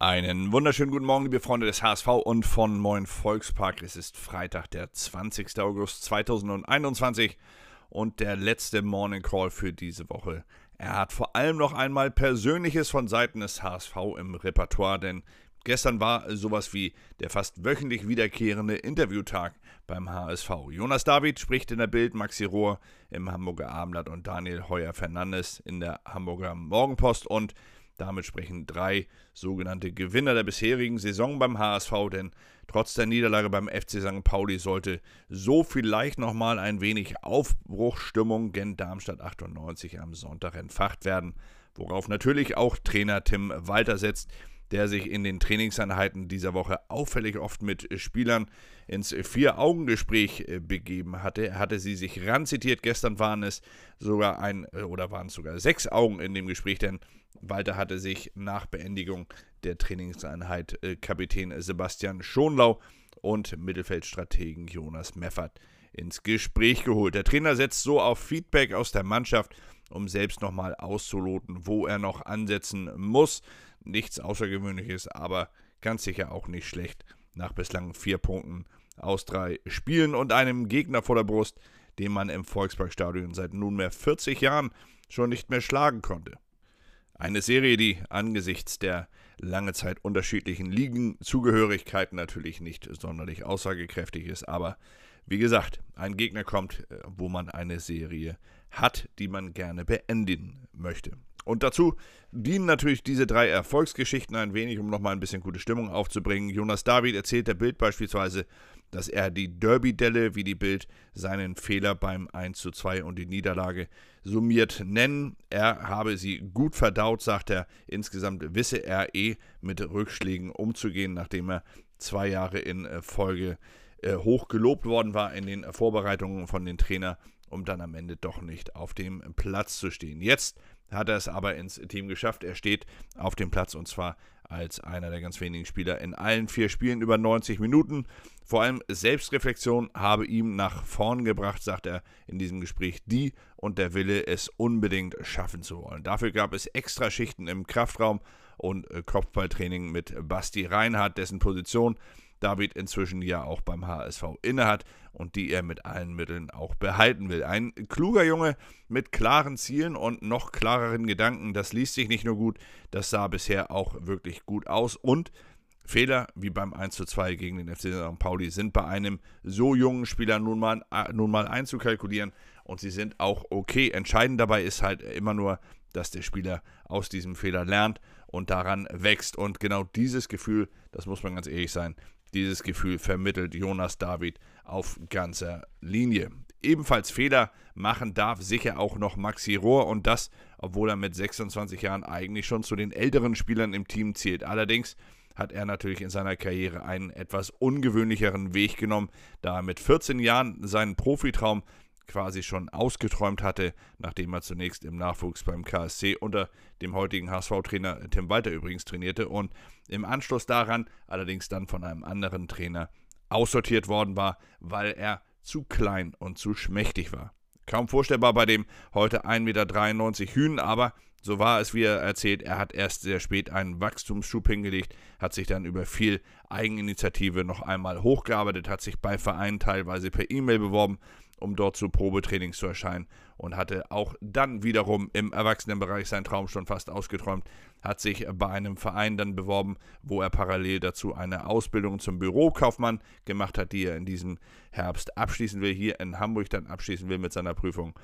Einen wunderschönen guten Morgen, liebe Freunde des HSV und von Moin Volkspark. Es ist Freitag, der 20. August 2021 und der letzte Morning Call für diese Woche. Er hat vor allem noch einmal Persönliches von Seiten des HSV im Repertoire, denn gestern war sowas wie der fast wöchentlich wiederkehrende Interviewtag beim HSV. Jonas David spricht in der Bild, Maxi Rohr im Hamburger Abendblatt und Daniel Heuer Fernandes in der Hamburger Morgenpost und damit sprechen drei sogenannte Gewinner der bisherigen Saison beim HSV, denn trotz der Niederlage beim FC St. Pauli sollte so vielleicht nochmal ein wenig Aufbruchstimmung gen Darmstadt 98 am Sonntag entfacht werden, worauf natürlich auch Trainer Tim Walter setzt, der sich in den Trainingseinheiten dieser Woche auffällig oft mit Spielern ins Vier-Augen-Gespräch äh, begeben hatte. Er hatte sie sich ranzitiert. Gestern waren es sogar ein, äh, oder waren es sogar sechs Augen in dem Gespräch, denn Walter hatte sich nach Beendigung der Trainingseinheit äh, Kapitän Sebastian Schonlau und Mittelfeldstrategen Jonas Meffert ins Gespräch geholt. Der Trainer setzt so auf Feedback aus der Mannschaft, um selbst nochmal auszuloten, wo er noch ansetzen muss. Nichts Außergewöhnliches, aber ganz sicher auch nicht schlecht nach bislang vier Punkten aus drei Spielen und einem Gegner vor der Brust, den man im Volksparkstadion seit nunmehr 40 Jahren schon nicht mehr schlagen konnte. Eine Serie, die angesichts der lange Zeit unterschiedlichen Ligenzugehörigkeiten natürlich nicht sonderlich aussagekräftig ist, aber wie gesagt, ein Gegner kommt, äh, wo man eine Serie hat, die man gerne beenden möchte. Und dazu dienen natürlich diese drei Erfolgsgeschichten ein wenig, um nochmal ein bisschen gute Stimmung aufzubringen. Jonas David erzählt der Bild beispielsweise, dass er die Derby-Delle, wie die Bild seinen Fehler beim 1 zu 2 und die Niederlage summiert nennen. Er habe sie gut verdaut, sagt er. Insgesamt wisse er eh mit Rückschlägen umzugehen, nachdem er zwei Jahre in Folge äh, hoch gelobt worden war in den Vorbereitungen von den Trainer, um dann am Ende doch nicht auf dem Platz zu stehen. Jetzt hat er es aber ins Team geschafft. Er steht auf dem Platz und zwar als einer der ganz wenigen Spieler in allen vier Spielen über 90 Minuten. Vor allem Selbstreflexion habe ihm nach vorn gebracht, sagt er in diesem Gespräch, die und der Wille, es unbedingt schaffen zu wollen. Dafür gab es extra Schichten im Kraftraum und Kopfballtraining mit Basti Reinhardt, dessen Position David inzwischen ja auch beim HSV innehat und die er mit allen Mitteln auch behalten will. Ein kluger Junge mit klaren Zielen und noch klareren Gedanken, das liest sich nicht nur gut, das sah bisher auch wirklich gut aus und Fehler wie beim 1:2 gegen den FC St. Pauli sind bei einem so jungen Spieler nun mal, äh, nun mal einzukalkulieren und sie sind auch okay. Entscheidend dabei ist halt immer nur, dass der Spieler aus diesem Fehler lernt und daran wächst. Und genau dieses Gefühl, das muss man ganz ehrlich sein, dieses Gefühl vermittelt Jonas David auf ganzer Linie. Ebenfalls Fehler machen darf sicher auch noch Maxi Rohr und das, obwohl er mit 26 Jahren eigentlich schon zu den älteren Spielern im Team zählt. Allerdings hat er natürlich in seiner Karriere einen etwas ungewöhnlicheren Weg genommen, da er mit 14 Jahren seinen Profitraum quasi schon ausgeträumt hatte, nachdem er zunächst im Nachwuchs beim KSC unter dem heutigen HSV-Trainer Tim Walter übrigens trainierte und im Anschluss daran allerdings dann von einem anderen Trainer aussortiert worden war, weil er zu klein und zu schmächtig war. Kaum vorstellbar bei dem heute 1,93 Meter Hühn, aber so war es, wie er erzählt, er hat erst sehr spät einen Wachstumsschub hingelegt, hat sich dann über viel Eigeninitiative noch einmal hochgearbeitet, hat sich bei Vereinen teilweise per E-Mail beworben, um dort zu Probetrainings zu erscheinen und hatte auch dann wiederum im Erwachsenenbereich seinen Traum schon fast ausgeträumt, hat sich bei einem Verein dann beworben, wo er parallel dazu eine Ausbildung zum Bürokaufmann gemacht hat, die er in diesem Herbst abschließen will, hier in Hamburg dann abschließen will mit seiner Prüfung.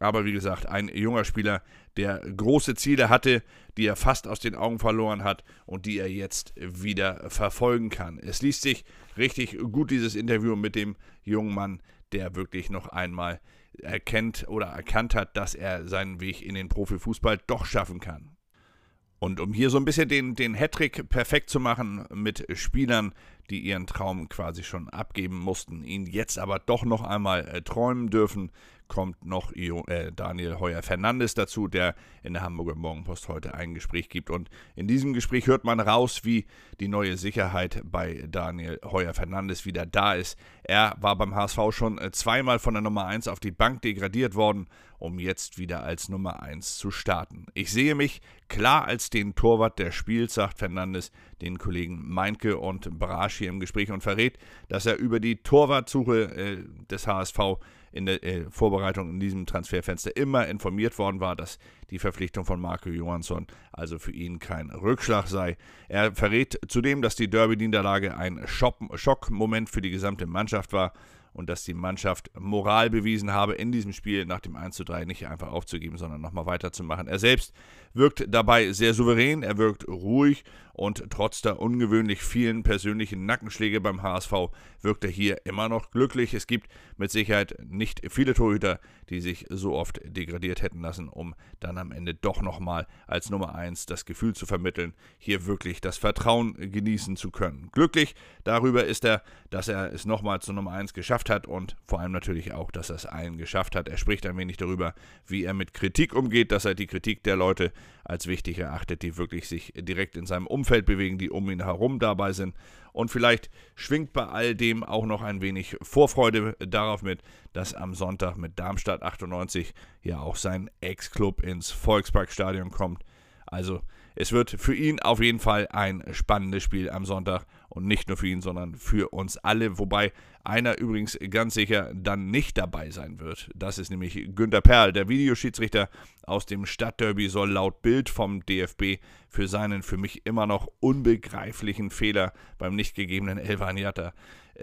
Aber wie gesagt, ein junger Spieler, der große Ziele hatte, die er fast aus den Augen verloren hat und die er jetzt wieder verfolgen kann. Es liest sich richtig gut, dieses Interview mit dem jungen Mann, der wirklich noch einmal erkennt oder erkannt hat, dass er seinen Weg in den Profifußball doch schaffen kann. Und um hier so ein bisschen den, den Hattrick perfekt zu machen mit Spielern, die ihren Traum quasi schon abgeben mussten, ihn jetzt aber doch noch einmal äh, träumen dürfen, kommt noch äh, Daniel Heuer Fernandes dazu, der in der Hamburger Morgenpost heute ein Gespräch gibt. Und in diesem Gespräch hört man raus, wie die neue Sicherheit bei Daniel Heuer Fernandes wieder da ist. Er war beim HSV schon äh, zweimal von der Nummer 1 auf die Bank degradiert worden, um jetzt wieder als Nummer 1 zu starten. Ich sehe mich klar als den Torwart der Spiels, sagt Fernandes den Kollegen Meinke und Brasch hier im Gespräch und verrät, dass er über die Torwartsuche äh, des HSV in der äh, Vorbereitung in diesem Transferfenster immer informiert worden war, dass die Verpflichtung von Marco Johansson also für ihn kein Rückschlag sei. Er verrät zudem, dass die Derby-Niederlage ein Schockmoment für die gesamte Mannschaft war und dass die Mannschaft Moral bewiesen habe, in diesem Spiel nach dem 1:3 nicht einfach aufzugeben, sondern nochmal weiterzumachen. Er selbst wirkt dabei sehr souverän, er wirkt ruhig und trotz der ungewöhnlich vielen persönlichen Nackenschläge beim HSV wirkt er hier immer noch glücklich. Es gibt mit Sicherheit nicht viele Torhüter, die sich so oft degradiert hätten lassen, um dann am Ende doch nochmal als Nummer 1 das Gefühl zu vermitteln, hier wirklich das Vertrauen genießen zu können. Glücklich darüber ist er, dass er es nochmal zur Nummer 1 geschafft hat und vor allem natürlich auch, dass er es allen geschafft hat. Er spricht ein wenig darüber, wie er mit Kritik umgeht, dass er die Kritik der Leute als wichtig erachtet, die wirklich sich direkt in seinem Umfeld bewegen, die um ihn herum dabei sind. Und vielleicht schwingt bei all dem auch noch ein wenig Vorfreude darauf mit, dass am Sonntag mit Darmstadt 98 ja auch sein Ex-Club ins Volksparkstadion kommt. Also es wird für ihn auf jeden Fall ein spannendes Spiel am Sonntag und nicht nur für ihn, sondern für uns alle. Wobei einer übrigens ganz sicher dann nicht dabei sein wird. Das ist nämlich Günter Perl. Der Videoschiedsrichter aus dem Stadtderby soll laut Bild vom DFB für seinen für mich immer noch unbegreiflichen Fehler beim nicht gegebenen Elvan Jatta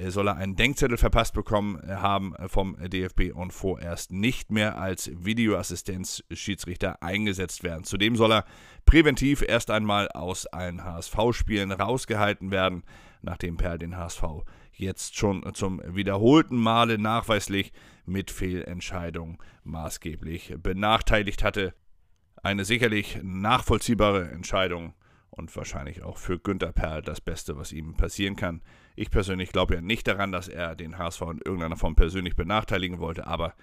soll er einen Denkzettel verpasst bekommen äh, haben vom DFB und vorerst nicht mehr als Videoassistenzschiedsrichter eingesetzt werden. Zudem soll er präventiv erst einmal aus allen HSV-Spielen rausgehalten werden, nachdem Perl den HSV jetzt schon zum wiederholten Male nachweislich mit Fehlentscheidungen maßgeblich benachteiligt hatte. Eine sicherlich nachvollziehbare Entscheidung und wahrscheinlich auch für Günter Perl das Beste, was ihm passieren kann. Ich persönlich glaube ja nicht daran, dass er den HSV in irgendeiner Form persönlich benachteiligen wollte, aber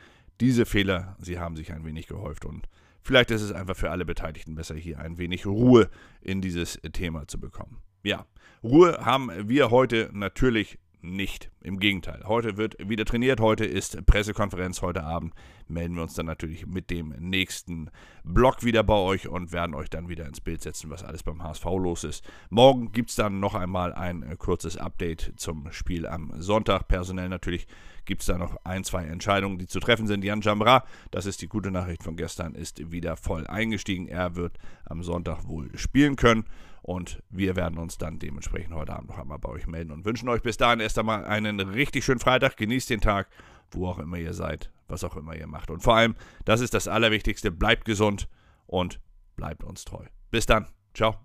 diese Fehler, sie haben sich ein wenig gehäuft und vielleicht ist es einfach für alle Beteiligten besser, hier ein wenig Ruhe in dieses Thema zu bekommen. Ja, Ruhe haben wir heute natürlich nicht. Im Gegenteil. Heute wird wieder trainiert. Heute ist Pressekonferenz. Heute Abend melden wir uns dann natürlich mit dem nächsten Blog wieder bei euch und werden euch dann wieder ins Bild setzen, was alles beim HSV los ist. Morgen gibt es dann noch einmal ein äh, kurzes Update zum Spiel am Sonntag. Personell natürlich gibt es da noch ein, zwei Entscheidungen, die zu treffen sind. Jan Jamra, das ist die gute Nachricht von gestern, ist wieder voll eingestiegen. Er wird am Sonntag wohl spielen können. Und wir werden uns dann dementsprechend heute Abend noch einmal bei euch melden und wünschen euch bis dahin erst einmal einen richtig schönen Freitag. Genießt den Tag, wo auch immer ihr seid, was auch immer ihr macht. Und vor allem, das ist das Allerwichtigste, bleibt gesund und bleibt uns treu. Bis dann. Ciao.